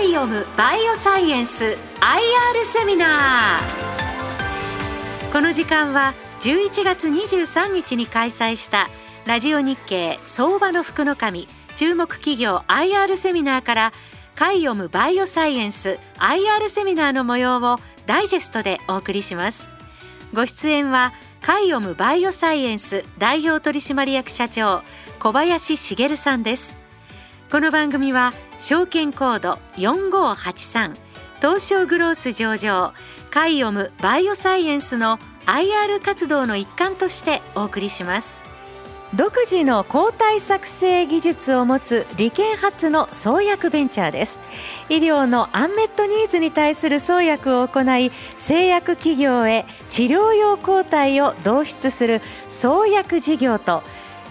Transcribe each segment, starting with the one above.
イオムバイオサイエンス IR セミナー。この時間は11月23日に開催したラジオ日経相場の福の神注目企業 IR セミナーからカイオムバイオサイエンス IR セミナーの模様をダイジェストでお送りします。ご出演はカイオムバイオサイエンス代表取締役社長小林茂さんです。この番組は証券コード4583東証グロース上場カイオムバイオサイエンスの IR 活動の一環としてお送りします。独自の抗体作成技術を持つ理研発の創薬ベンチャーです。医療のアンメットニーズに対する創薬を行い製薬企業へ治療用抗体を導出する創薬事業と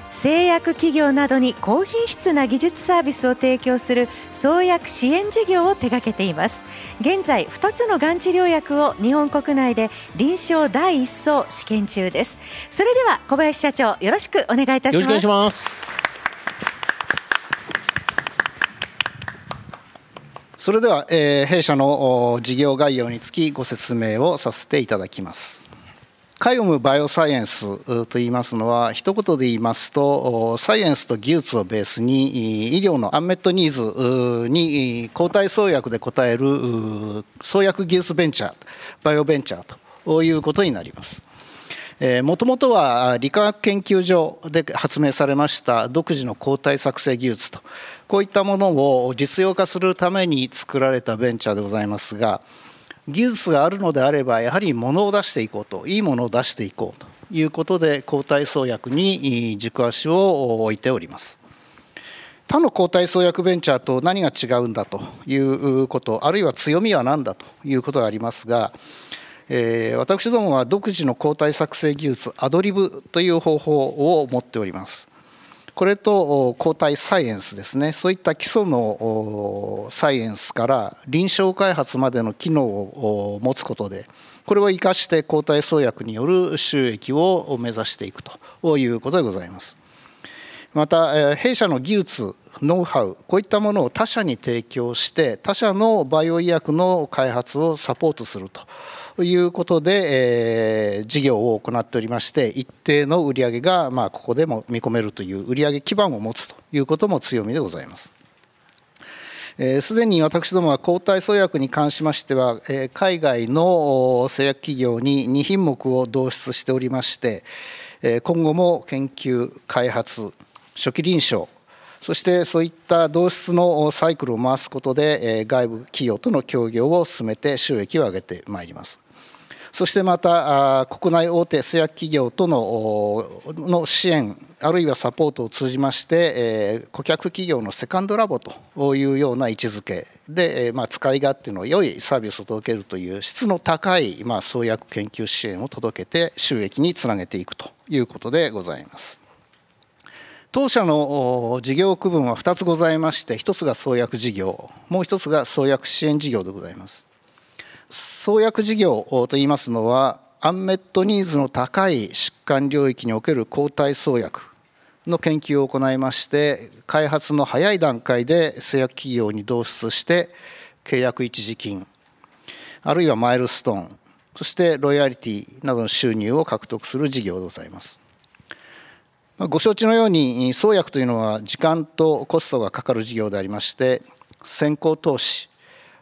製薬企業などに高品質な技術サービスを提供する創薬支援事業を手掛けています。現在2つのがん治療薬を日本国内で臨床第一層試験中です。それでは小林社長よろしくお願いいたします。それでは、えー、弊社の事業概要につきご説明をさせていただきますカイオムバイオサイエンスといいますのは一言で言いますとサイエンスと技術をベースに医療のアンメットニーズに抗体創薬で応える創薬技術ベンチャーバイオベンチャーということになります。もともとは理化学研究所で発明されました独自の抗体作成技術とこういったものを実用化するために作られたベンチャーでございますが技術があるのであればやはり物を出していこうといいものを出していこうということで抗体創薬に軸足を置いております。他の抗体創薬ベンチャーと何が違うんだということあるいは強みは何だということがありますが、えー、私どもは独自の抗体作成技術アドリブという方法を持っております。これと抗体サイエンスですねそういった基礎のサイエンスから臨床開発までの機能を持つことでこれを生かして抗体創薬による収益を目指していくということでございます。また弊社の技術ノウハウこういったものを他社に提供して他社のバイオ医薬の開発をサポートするということで、えー、事業を行っておりまして一定の売上がまあここでも見込めるという売上基盤を持つということも強みでございます。す、えー、で、に私どもは抗体創薬に関しましては、えー、海外の製薬企業に2品目を導出しておりまして、えー、今後も研究開発初期臨床そしてそういった同質のサイクルを回すことで外部企業との協業を進めて収益を上げてまいります。そしてまた国内大手製薬企業とのの支援あるいはサポートを通じまして、え顧客企業のセカンドラボというような位置づけで、えまあ、使い勝手の良いサービスを届けるという質の高い、まあ、創薬研究支援を届けて収益につなげていくということでございます。当社の事業区分は2つございまして1つが創薬事業もう1つが創薬支援事業でございます創薬事業といいますのはアンメットニーズの高い疾患領域における抗体創薬の研究を行いまして開発の早い段階で製薬企業に導出して契約一時金あるいはマイルストーンそしてロイヤリティなどの収入を獲得する事業でございます。ご承知のように創薬というのは時間とコストがかかる事業でありまして先行投資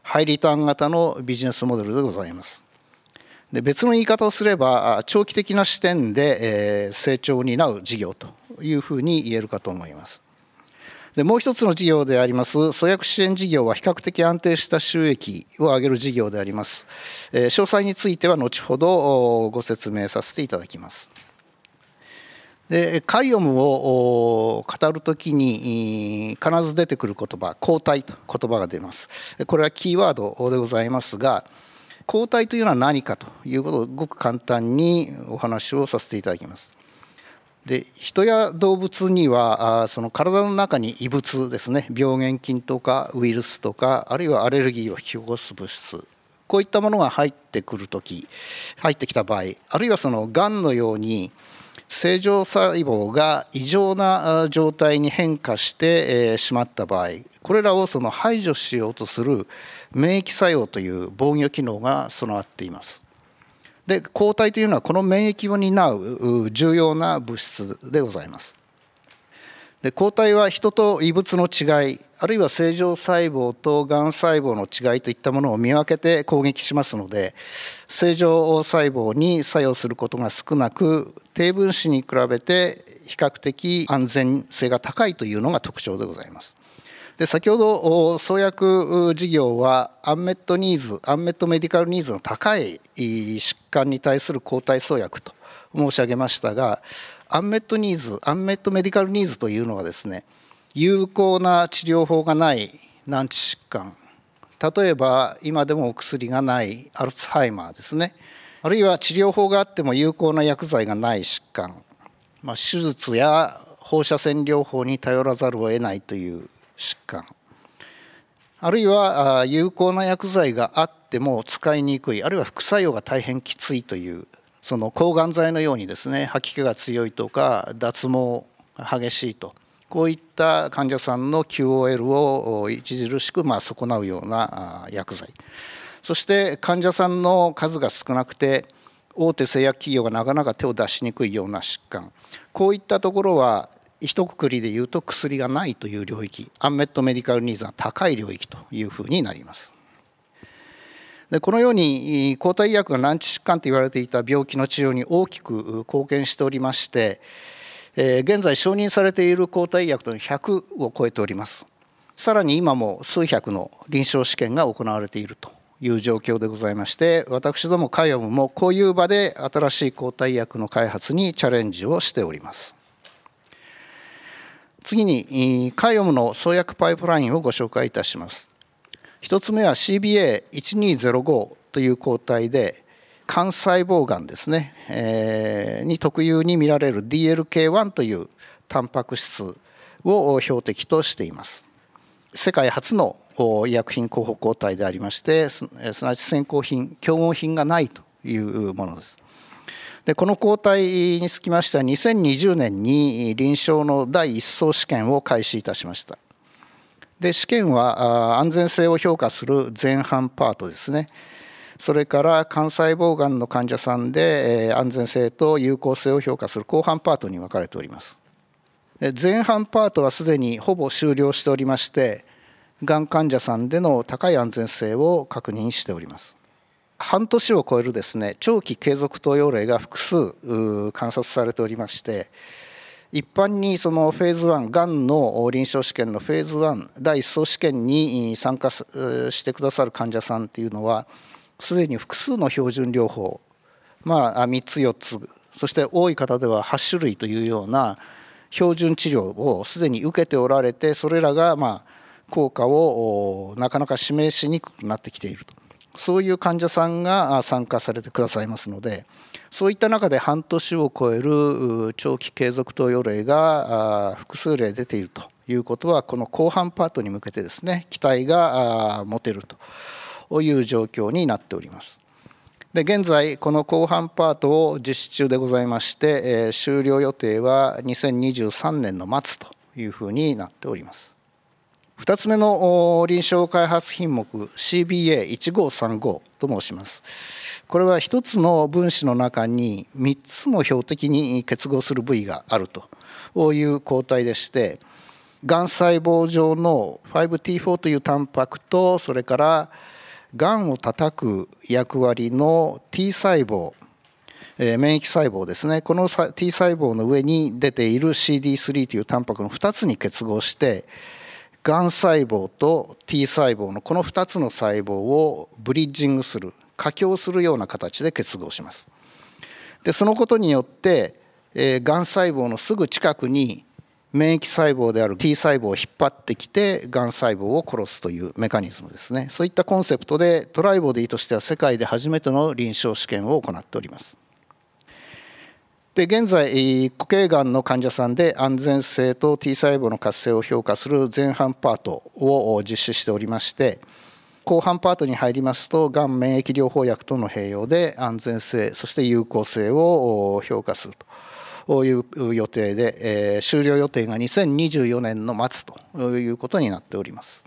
ハイリターン型のビジネスモデルでございます。で別の言い方をすれば長期的な視点で、成長を担う事業というふうに言えるかと思います。でもう一つの事業であります創薬支援事業は比較的安定した収益を上げる事業であります。詳細については後ほどご説明させていただきます。でカイオムを語るときに必ず出てくる言葉抗体と言葉が出ます。これはキーワードでございますが抗体というのは何かということをごく簡単にお話をさせていただきます。で人や動物にはその体の中に異物ですね。病原菌とかウイルスとかあるいはアレルギーを引き起こす物質。こういったものが入ってくる時入ってきた場合あるいはそのがんのように正常細胞が異常な状態に変化してしまった場合これらをその排除しようとする免疫作用という防御機能が備わっています。で抗体というのはこの免疫を担う重要な物質でございます。で抗体は人と異物の違いあるいは正常細胞とがん細胞の違いといったものを見分けて攻撃しますので正常細胞に作用することが少なく低分子に比べて比較的安全性が高いというのが特徴でございます。で先ほど創薬事業はアンメットニーズアンメットメディカルニーズの高い疾患に対する抗体創薬と申し上げましたがアンメットニーズアンメットメディカルニーズというのはですね有効な治療法がない難治疾患。例えば今でもお薬がないアルツハイマーですね。あるいは治療法があっても有効な薬剤がない疾患、まあ、手術や放射線療法に頼らざるを得ないという疾患。あるいは有効な薬剤があっても使いにくい。あるいは副作用が大変きついというその抗がん剤のようにですね吐き気が強いとか脱毛激しいとこういった患者さんの QOL を著しくま損なうような薬剤。そして患者さんの数が少なくて大手製薬企業がなかなか手を出しにくいような疾患。こういったところは一括りで言うと薬がないという領域。アンメットメディカルニーズが高い領域というふうになります。でこのように抗体医薬が難治疾患と言われていた病気の治療に大きく貢献しておりまして現在承認されている抗体医薬というの100を超えておりますさらに今も数百の臨床試験が行われているという状況でございまして私どもカイオムもこういう場で新しい抗体薬の開発にチャレンジをしております次にカイオムの創薬パイプラインをご紹介いたします。1つ目は CBA1205 という抗体で幹細胞がんですね、えー、に特有に見られる DLK1 というタンパク質を標的としています。世界初の医薬品候補抗体でありましてすなわち先行品競合品がないというものです。でこの抗体につきましては2020年に臨床の第1層試験を開始いたしましたで試験は安全性を評価する前半パートですね。それから幹細胞がんの患者さんで安全性と有効性を評価する後半パートに分かれております。前半パートはすでにほぼ終了しておりましてがん患者さんでの高い安全性を確認しております。半年を超えるですね長期継続投与例が複数観察されておりまして一般にそのフェーズ1がんの臨床試験のフェーズ1第1層試験に参加してくださる患者さんっていうのはすでに複数の標準療法まあ3つ4つそして多い方では8種類というような標準治療をすでに受けておられてそれらがまあ効果をなかなか示しにくくなってきていると。そういう患者さんが参加されてくださいますのでそういった中で半年を超える長期継続投与例が複数例出ているということはこの後半パートに向けてですね期待が持てるという状況になっております。で現在この後半パートを実施中でございまして、え終了予定は2023年の末というふうになっております。2つ目の臨床開発品目 CBA1535 と申します。これは1つの分子の中に3つの標的に結合する部位があるという抗体でしてがん細胞上の 5T4 というタンパクとそれからがんを叩く役割の T 細胞免疫細胞ですねこの T 細胞の上に出ている CD3 というタンパクの2つに結合してがん細胞と T 細胞のこの2つの細胞をブリッジングする佳境するような形で結合します。でそのことによって、え、がん細胞のすぐ近くに免疫細胞である T 細胞を引っ張ってきてがん細胞を殺すというメカニズムですね。そういったコンセプトでトライボディとしては世界で初めての臨床試験を行っております。で現在固形がんの患者さんで安全性と T 細胞の活性を評価する前半パートを実施しておりまして後半パートに入りますとがん免疫療法薬との併用で安全性そして有効性を評価するという予定で、え、終了予定が2024年の末ということになっております。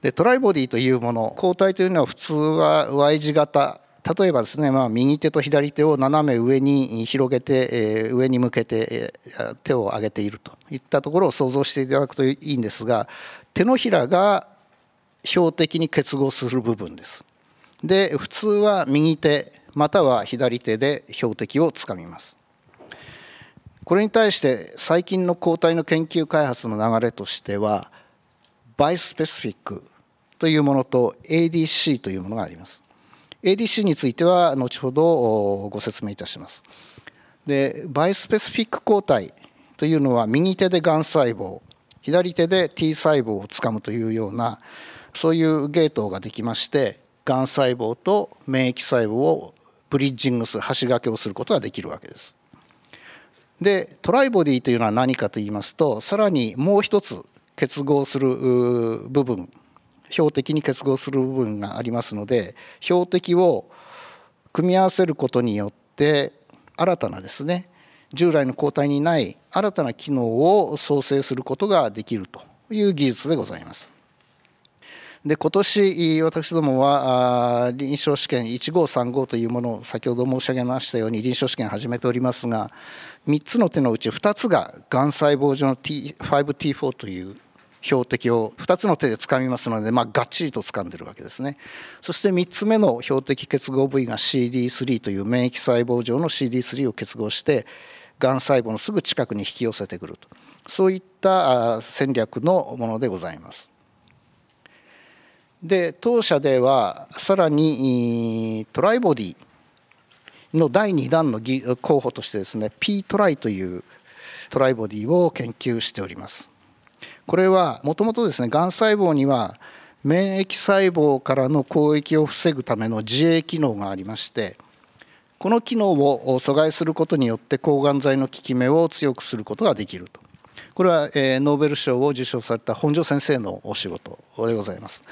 でトライボディというもの抗体というのは普通は Y 字型例えばですね、まあ、右手と左手を斜め上に広げて、えー、上に向けて、えー、手を上げているといったところを想像していただくといいんですが手のひらが標的に結合する部分です。で普通は右手または左手で標的をつかみます。これに対して最近の抗体の研究開発の流れとしてはバイスペシフィックというものと ADC というものがあります。ADC については後ほどご説明いたします。でバイスペシフィック抗体というのは右手でがん細胞左手で T 細胞をつかむというようなそういうゲートができましてがん細胞と免疫細胞をブリッジングする橋掛けをすることができるわけです。でトライボディというのは何かと言いますとさらにもう一つ結合する部分標的に結合する部分がありますので標的を組み合わせることによって新たなですね従来の抗体にない新たな機能を創生することができるという技術でございます。で今年私どもは臨床試験1535というものを先ほど申し上げましたように臨床試験始めておりますが3つの手のうち2つががん細胞上の T5T4 という標的を2つの手で掴みますので、まあ、がっちりと掴んでるわけですね。そして3つ目の標的結合部位が CD3 という免疫細胞上の CD3 を結合してがん細胞のすぐ近くに引き寄せてくると。そういった戦略のものでございます。で当社ではさらにトライボディの第2弾の候補としてですね P トライというトライボディを研究しております。これはもともとですねがん細胞には免疫細胞からの攻撃を防ぐための自衛機能がありましてこの機能を阻害することによって抗がん剤の効き目を強くすることができるとこれは、えノーベル賞を受賞された本庄先生のお仕事でございます。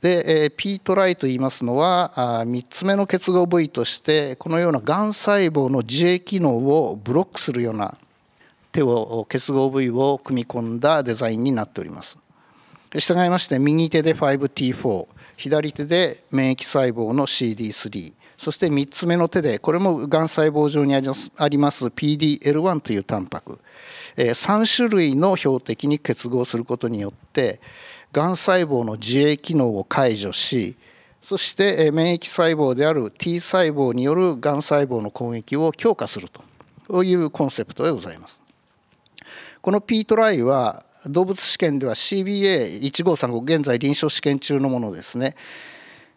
で、え P トライと言いますのはあ3つ目の結合部位としてこのようながん細胞の自衛機能をブロックするような手を結合部位を組み込んだデザインになっております従いまして右手で 5T4 左手で免疫細胞の CD3 そして3つ目の手でこれもがん細胞上にあります PDL1 というタンパク3種類の標的に結合することによってがん細胞の自衛機能を解除しそして免疫細胞である T 細胞によるがん細胞の攻撃を強化するというコンセプトでございます。この P トライは動物試験では CBA1535 現在臨床試験中のものですね、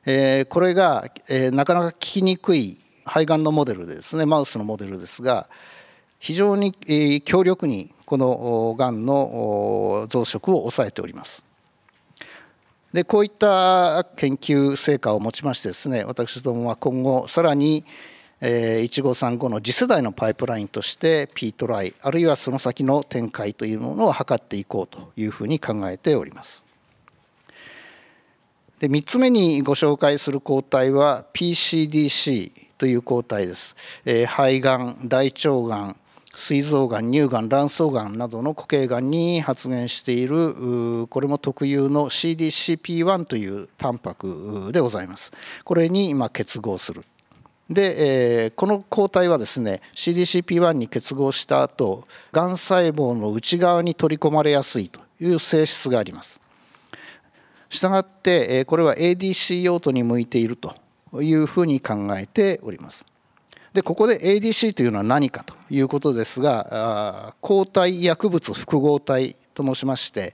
えー、これが、えー、なかなか効きにくい肺がんのモデルですね。マウスのモデルですが非常に、えー、強力にこのがんの増殖を抑えております。でこういった研究成果をもちましてですね私どもは今後さらに1535の次世代のパイプラインとして P トライあるいはその先の展開というものを図っていこうというふうに考えております。で3つ目にご紹介する抗体は PCDC という抗体です。えー、肺がん大腸がん膵臓がん乳がん卵巣がんなどの固形がんに発現しているこれも特有の CDCP1 というタンパクでございます。これに今結合するで、えー、この抗体はですね CDCP1 に結合した後がん細胞の内側に取り込まれやすいという性質があります。したがって、えー、これは ADC 用途に向いているというふうに考えております。でここで ADC というのは何かということですが抗体薬物複合体と申しまして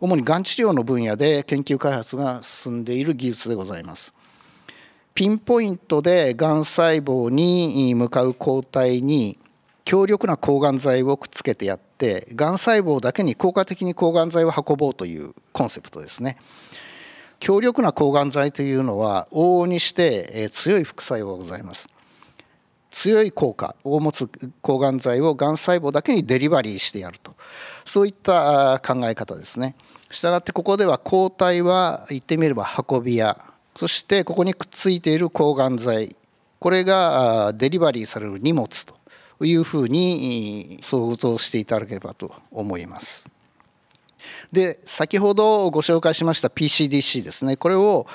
主にがん治療の分野で研究開発が進んでいる技術でございます。ピンポイントでがん細胞に向かう抗体に強力な抗がん剤をくっつけてやってがん細胞だけに効果的に抗がん剤を運ぼうというコンセプトですね。強力な抗がん剤というのは往々にして強い副作用がございます。強い効果を持つ抗がん剤をがん細胞だけにデリバリーしてやると。そういった考え方ですね。したがってここでは抗体は言ってみれば運び屋。そしてここにくっついている抗がん剤これがデリバリーされる荷物というふうに想像していただければと思います。で先ほどご紹介しました PCDC ですねこれを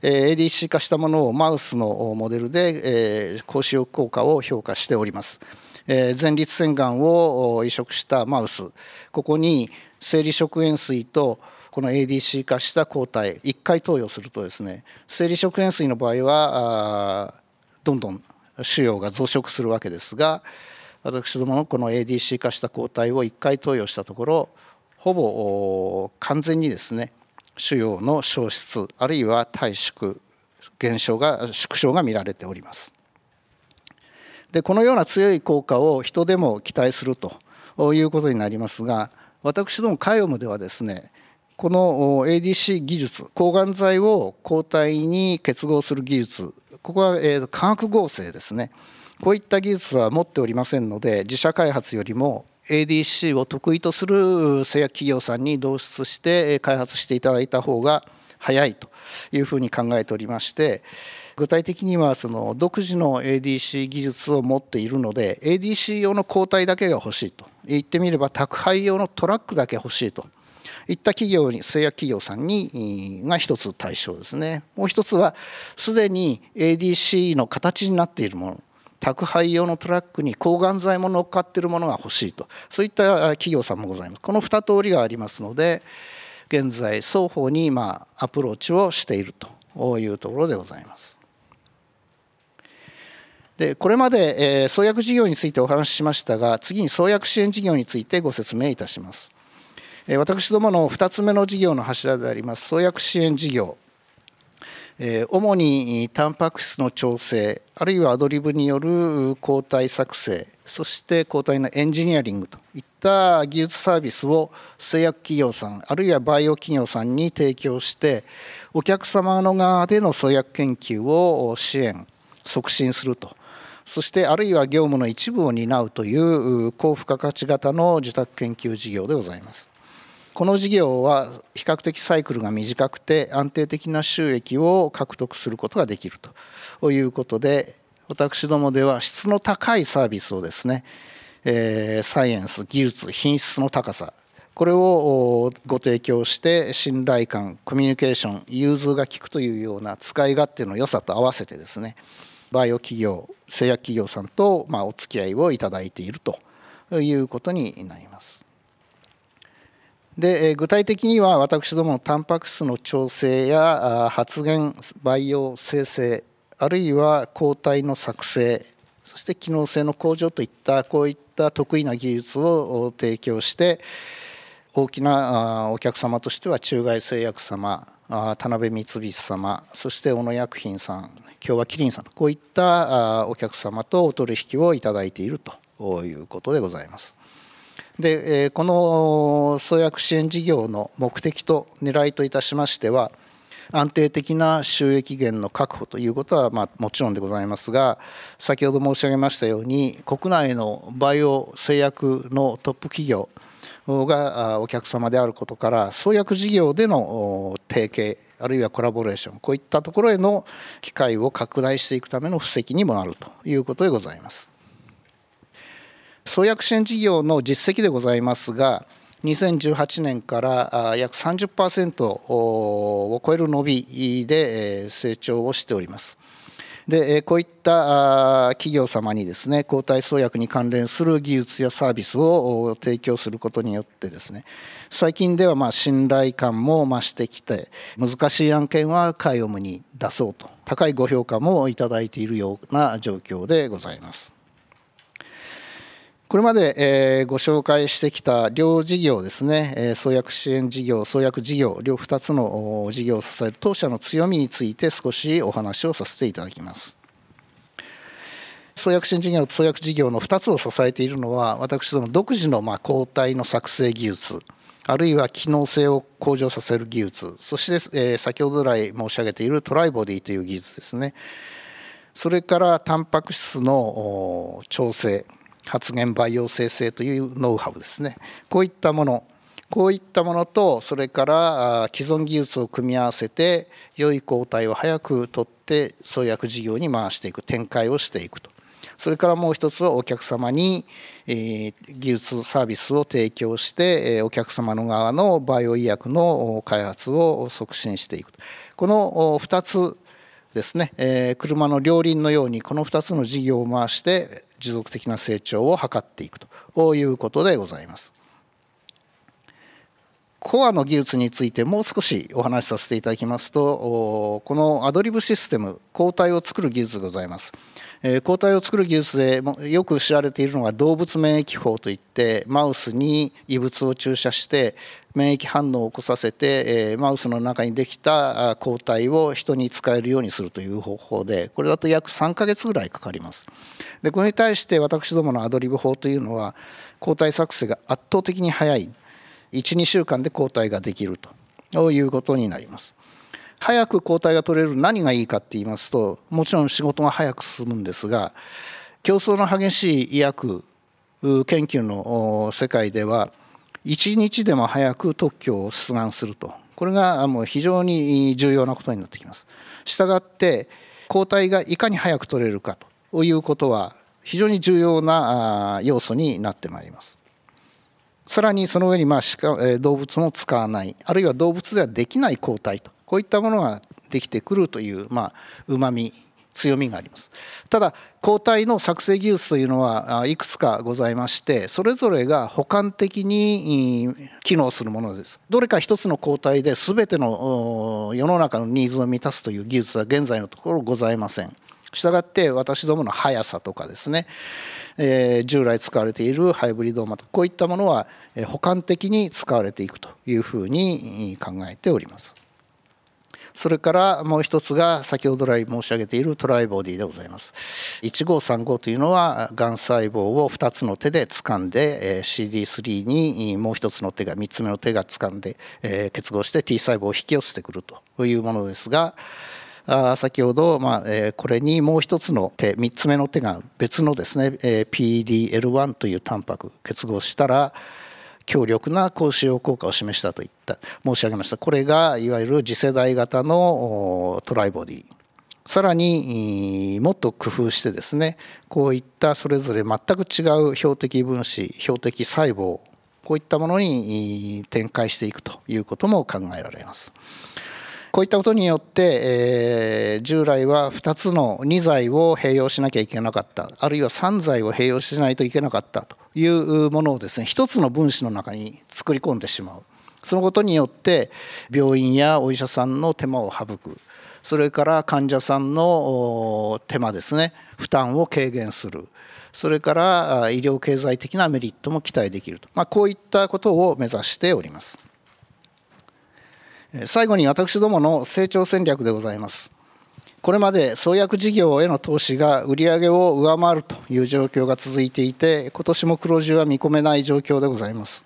ADC 化したものをマウスのモデルで高使用効果を評価しております。前立腺がんを移植したマウスここに生理食塩水とこの ADC 化した抗体1回投与するとですね生理食塩水の場合はどんどん腫瘍が増殖するわけですが私どものこの ADC 化した抗体を1回投与したところほぼ完全にですね腫瘍の消失あるいは退縮減少が縮小が見られております。でこのような強い効果を人でも期待するということになりますが私どもカイオムではですねこの ADC 技術抗がん剤を抗体に結合する技術ここは化学合成ですね。こういった技術は持っておりませんので自社開発よりも ADC を得意とする製薬企業さんに導出して開発していただいた方が早いというふうに考えておりまして具体的にはその独自の ADC 技術を持っているので ADC 用の抗体だけが欲しいと。言ってみれば宅配用のトラックだけ欲しいと。いった企業に製薬企業さんにが一つ対象ですね。もう一つはすでに ADC の形になっているもの。宅配用のトラックに抗がん剤も乗っかっているものが欲しいと。そういった企業さんもございます。この2通りがありますので現在双方にまあアプローチをしているというところでございます。でこれまで、え、創薬事業についてお話ししましたが次に創薬支援事業についてご説明いたします、私どもの2つ目の事業の柱であります創薬支援事業主にタンパク質の調整あるいはアドリブによる抗体作成そして抗体のエンジニアリングといった技術サービスを製薬企業さんあるいはバイオ企業さんに提供してお客様の側での創薬研究を支援促進するとそしてあるいは業務の一部を担うという高付加価値型の受託研究事業でございます。この事業は比較的サイクルが短くて安定的な収益を獲得することができるということで私どもでは質の高いサービスをですね、え、サイエンス技術品質の高さこれをご提供して信頼感コミュニケーション融通が利くというような使い勝手の良さと合わせてですねバイオ企業製薬企業さんとまお付き合いをいただいているということになります。で具体的には私どものタンパク質の調整や発現培養生成あるいは抗体の作成そして機能性の向上といったこういった得意な技術を提供して大きなお客様としては中外製薬様田辺三菱様そして小野薬品さん共和キリンさんこういったお客様とお取引をいただいているということでございます。でこの創薬支援事業の目的と狙いといたしましては安定的な収益源の確保ということはまあもちろんでございますが先ほど申し上げましたように国内のバイオ製薬のトップ企業がお客様であることから創薬事業での提携あるいはコラボレーションこういったところへの機会を拡大していくための布石にもなるということでございます。創薬支援事業の実績でございますが2018年から約30%を超える伸びで成長をしております。でこういった企業様にですね抗体創薬に関連する技術やサービスを提供することによってですね最近ではま信頼感も増してきて難しい案件はカイオムに出そうと高いご評価もいただいているような状況でございます。これまで、えー、ご紹介してきた両事業ですね、えー、創薬支援事業、創薬事業、両2つの事業を支える当社の強みについて少しお話をさせていただきます。創薬支援事業、創薬事業の2つを支えているのは、私ども独自のまあ抗体の作成技術、あるいは機能性を向上させる技術、そして、えー、先ほど来申し上げているトライボディという技術ですね。それからタンパク質の調整、発現培養生成というノウハウですね。こういったもの。こういったものとそれから既存技術を組み合わせて良い抗体を早く取って創薬事業に回していく展開をしていくと。それからもう一つはお客様に、技術サービスを提供して、お客様の側のバイオ医薬の開発を促進していくこの2つですね、え車の両輪のようにこの2つの事業を回して持続的な成長を図っていくということでございます。コアの技術についてもう少しお話しさせていただきますとこのアドリブシステム抗体を作る技術がございます。抗体を作る技術でよく知られているのが動物免疫法といってマウスに異物を注射して免疫反応を起こさせてマウスの中にできた抗体を人に使えるようにするという方法でこれだと約3ヶ月ぐらいかかります。でこれに対して私どものアドリブ法というのは抗体作成が圧倒的に早い12週間で抗体ができるということになります。早く抗体が取れる何がいいかって言いますともちろん仕事が早く進むんですが競争の激しい医薬研究の世界では1日でも早く特許を出願するとこれがもう非常に重要なことになってきます。したがって抗体がいかに早く取れるかということは非常に重要な要素になってまいります。さらにその上にまあ動物も使わないあるいは動物ではできない抗体とこういったものができてくるというまあうまみ強みがあります。ただ抗体の作成技術というのはいくつかございましてそれぞれが補完的に機能するものです。どれか一つの抗体で全ての世の中のニーズを満たすという技術は現在のところございません。したがって私どもの速さとかですね、えー、従来使われているハイブリッドマトこういったものは補完的に使われていくというふうに考えております。それからもう一つが先ほど来申し上げているトライボディでございます。1535というのはがん細胞を2つの手で掴んで CD3 にもう一つの手が3つ目の手が掴んで結合して T 細胞を引き寄せてくるというものですが先ほど、まあえー、これにもう一つの手3つ目の手が別のですね、えー、PDL1 というタンパク結合したら強力な高使用効果を示したといった申し上げましたこれがいわゆる次世代型のトライボディさらにもっと工夫してですねこういったそれぞれ全く違う標的分子標的細胞こういったものに展開していくということも考えられます。こういったことによって、えー、従来は2つの2剤を併用しなきゃいけなかった。あるいは3剤を併用しないといけなかった。というものをですね1つの分子の中に作り込んでしまう。そのことによって病院やお医者さんの手間を省く。それから患者さんの手間ですね負担を軽減する。それから医療経済的なメリットも期待できると、まあ、こういったことを目指しております。最後に私どもの成長戦略でございます。これまで創薬事業への投資が売上を上回るという状況が続いていて、今年も黒字は見込めない状況でございます。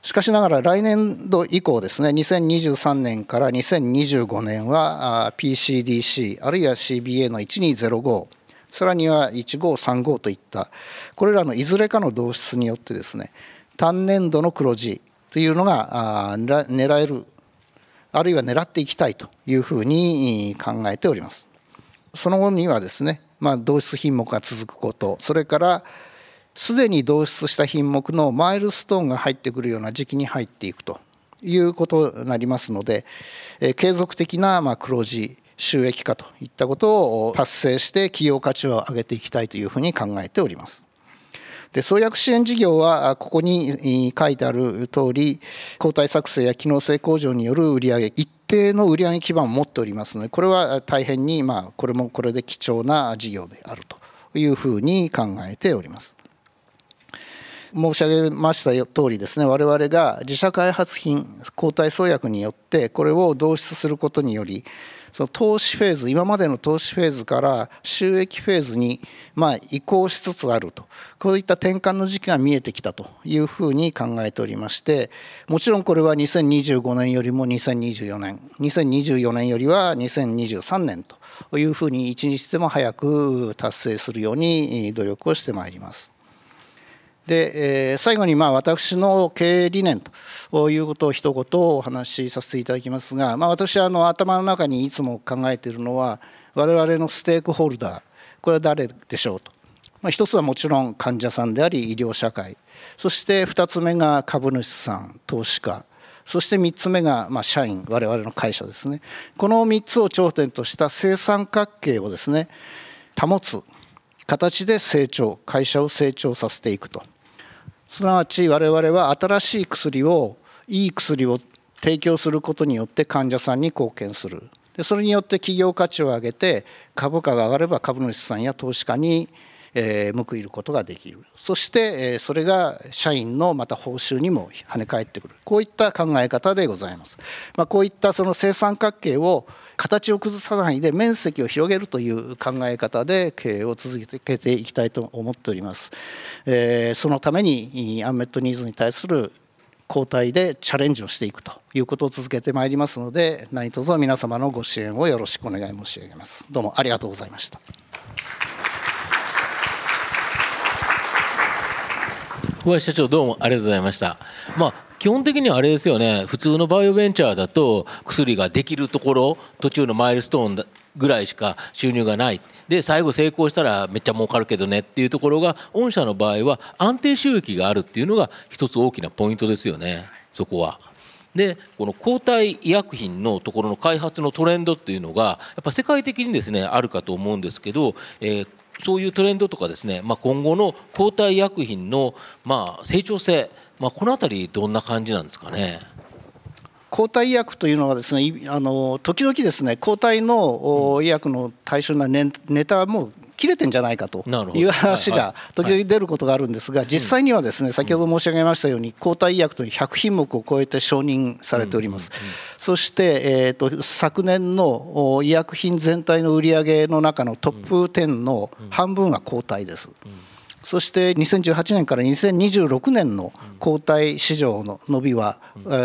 しかしながら来年度以降ですね、2023年から2025年は PCDC あるいは CBA の1205さらには1535といったこれらのいずれかの導出によってですね単年度の黒字というのが狙えるあるいは狙っていきたいというふうに考えております。その後にはですね、まあ、導出品目が続くことそれからすでに導出した品目のマイルストーンが入ってくるような時期に入っていくということになりますので、継続的なま黒字収益化といったことを達成して企業価値を上げていきたいというふうに考えております。で創薬支援事業はここに書いてある通り抗体作成や機能性向上による売上一定の売上基盤を持っておりますのでこれは大変にまあこれもこれで貴重な事業であるというふうに考えております。申し上げました通りですね我々が自社開発品抗体創薬によってこれを導出することによりその投資フェーズ今までの投資フェーズから収益フェーズにま移行しつつあるとこういった転換の時期が見えてきたというふうに考えておりましてもちろんこれは2025年よりも2024年2024年よりは2023年というふうに一日でも早く達成するように努力をしてまいります。で、えー、最後にまあ私の経営理念ということを一言お話しさせていただきますが、まあ、私はあの頭の中にいつも考えているのは我々のステークホルダーこれは誰でしょうと。まあ、一つはもちろん患者さんであり医療社会。そして2つ目が株主さん投資家。そして3つ目がま社員我々の会社ですね。この3つを頂点とした生産関係をですね保つ形で成長会社を成長させていくと。すなわち我々は新しい薬をいい薬を提供することによって患者さんに貢献する。でそれによって企業価値を上げて株価が上がれば株主さんや投資家にえ報いることができる。そして、えそれが社員のまた報酬にも跳ね返ってくる。こういった考え方でございます、まあ、こういったその生産関係を形を崩さないで面積を広げるという考え方で経営を続けていきたいと思っております、えそのためにアンメットニーズに対する交代でチャレンジをしていくということを続けてまいりますので何卒皆様のご支援をよろしくお願い申し上げます。どうもありがとうございました。小林社長どうもありがとうございました。まあ基本的にはあれですよね普通のバイオベンチャーだと薬ができるところ途中のマイルストーンぐらいしか収入がないで最後成功したらめっちゃ儲かるけどねっていうところが御社の場合は安定収益があるっていうのが一つ大きなポイントですよねそこは。でこの抗体医薬品のところの開発のトレンドっていうのがやっぱ世界的にですねあるかと思うんですけど、えー、そういうトレンドとかですね、まあ、今後の抗体医薬品のまあ成長性、まあ、この辺りどんな感じなんですかね？抗体医薬というのはですねあの時々ですね抗体の医薬の対象なネネタも切れてんじゃないかという話が時々出ることがあるんですが実際にはですね先ほど申し上げましたように抗体医薬という100品目を超えて承認されております。そしてえと昨年の医薬品全体の売上の中のトップ10の半分は抗体です。そして2018年から2026年の抗体市場の伸びは、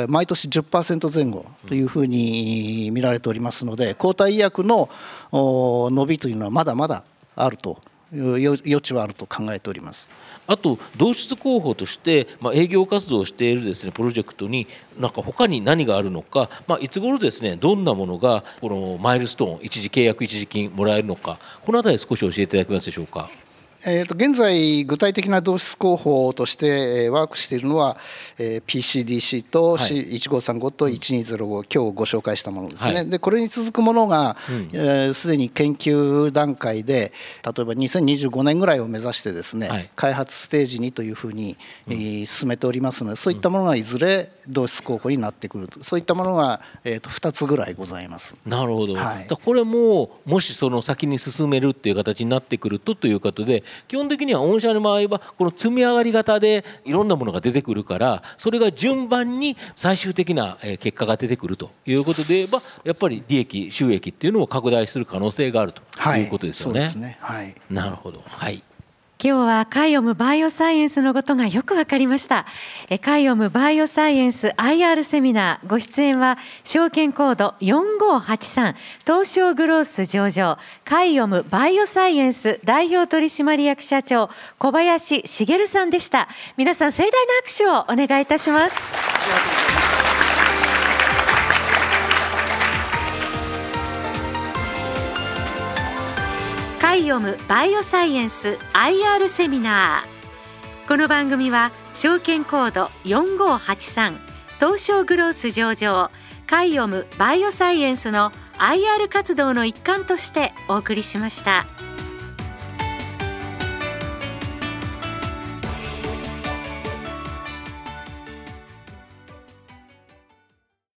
毎年10%前後というふうに見られておりますので抗体医薬の伸びというのはまだまだあると余地はあると考えておりますあと同室候補として、まあ、営業活動をしているですねプロジェクトになんか他に何があるのか、まあ、いつ頃ですねどんなものがこのマイルストーン一時契約一時金もらえるのかこの辺り少し教えていただけますでしょうか？えー、と現在、具体的な同質候補としてワークしているのは、えー、PCDC と C1535 と1205、今日ご紹介したものですね、はい、でこれに続くものがすで、うん。えー、に研究段階で、例えば2025年ぐらいを目指してですね、はい、開発ステージにというふうに、えー、進めておりますので、そういったものがいずれ同質候補になってくるそういったものが、えー、と2つぐらいございます。なるほど、はい、これももしその先に進めるっていう形になってくるとということで基本的には御社の場合はこの積み上がり型でいろんなものが出てくるからそれが順番に最終的な結果が出てくるということで言えばやっぱり利益収益っていうのも拡大する可能性があるということですよね。はい、ね。はい、なるほど、はい今日はカイオムバイオサイエンスのことがよくわかりました。カイオムバイオサイエンス IR セミナーご出演は証券コード4583東証グロース上場。カイオムバイオサイエンス代表取締役社長小林茂さんでした。皆さん盛大な拍手をお願いいたします。イオムバイオサイエンス IR セミナーこの番組は証券コード4583東証グロース上場カイオムバイオサイエンスの IR 活動の一環としてお送りしました。